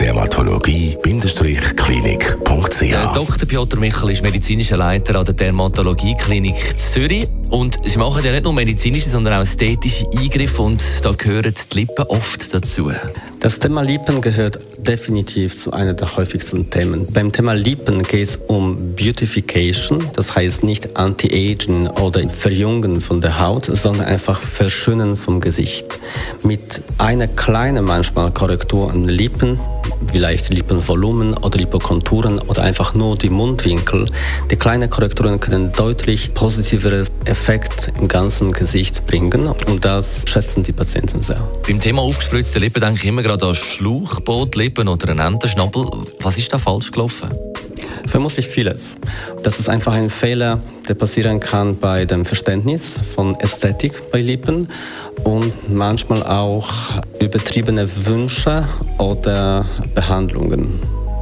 Dermatologie-klinik.ch Dr. Piotr Michel ist medizinischer Leiter an der Dermatologie Klinik Zürich. Und Sie machen ja nicht nur medizinische, sondern auch ästhetische Eingriffe und da gehören die Lippen oft dazu. Das Thema Lippen gehört definitiv zu einer der häufigsten Themen. Beim Thema Lippen geht es um Beautification, das heißt nicht Anti-Aging oder Verjüngen von der Haut, sondern einfach Verschönen vom Gesicht. Mit einer kleinen manchmal Korrektur an den Lippen vielleicht Lippenvolumen oder Lippenkonturen oder einfach nur die Mundwinkel. Die kleinen Korrekturen können deutlich positiveres Effekt im ganzen Gesicht bringen und das schätzen die Patienten sehr. Beim Thema aufgespritzte Lippen denke ich immer gerade an Schlauchbootlippen oder einen Entenschnabel. Was ist da falsch gelaufen? Vermutlich vieles. Das ist einfach ein Fehler, der passieren kann bei dem Verständnis von Ästhetik bei Lippen und manchmal auch übertriebene Wünsche oder Behandlungen,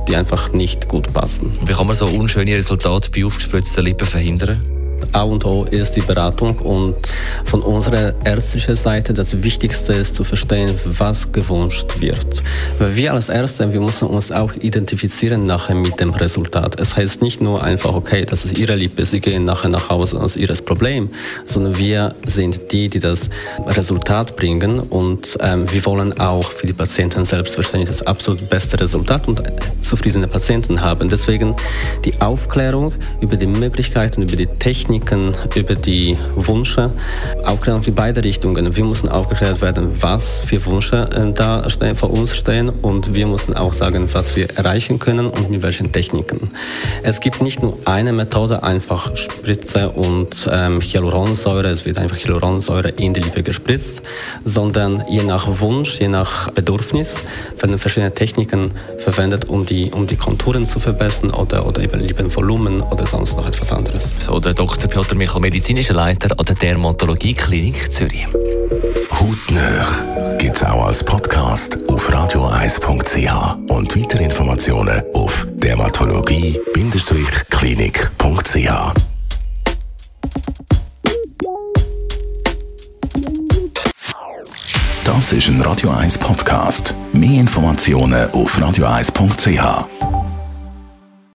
die einfach nicht gut passen. Wie kann man so unschöne Resultate bei aufgespritzten Lippen verhindern? A und O ist die Beratung und von unserer ärztlichen Seite das Wichtigste ist zu verstehen, was gewünscht wird. Weil wir als Ärzte, wir müssen uns auch identifizieren nachher mit dem Resultat. Es heißt nicht nur einfach, okay, das ist Ihre Liebe, Sie gehen nachher nach Hause, das ist Ihres Problem, sondern wir sind die, die das Resultat bringen und ähm, wir wollen auch für die Patienten selbstverständlich das absolut beste Resultat und zufriedene Patienten haben. Deswegen die Aufklärung über die Möglichkeiten, über die Technik, Techniken, über die Wünsche, Aufklärung in beide Richtungen. Wir müssen aufgeklärt werden, was für Wünsche äh, da stehen, vor uns stehen und wir müssen auch sagen, was wir erreichen können und mit welchen Techniken. Es gibt nicht nur eine Methode, einfach Spritze und ähm, Hyaluronsäure, es wird einfach Hyaluronsäure in die Lippe gespritzt, sondern je nach Wunsch, je nach Bedürfnis werden verschiedene Techniken verwendet, um die, um die Konturen zu verbessern oder, oder eben Lippenvolumen oder sonst noch etwas anderes. So, der Dr. Piotr Michel, medizinischer Leiter an der Dermatologie Klinik Zürich. Hautnöch gibt es auch als Podcast auf radio1.ch und weitere Informationen auf dermatologie-klinik.ch. Das ist ein Radio 1 Podcast. Mehr Informationen auf radio1.ch.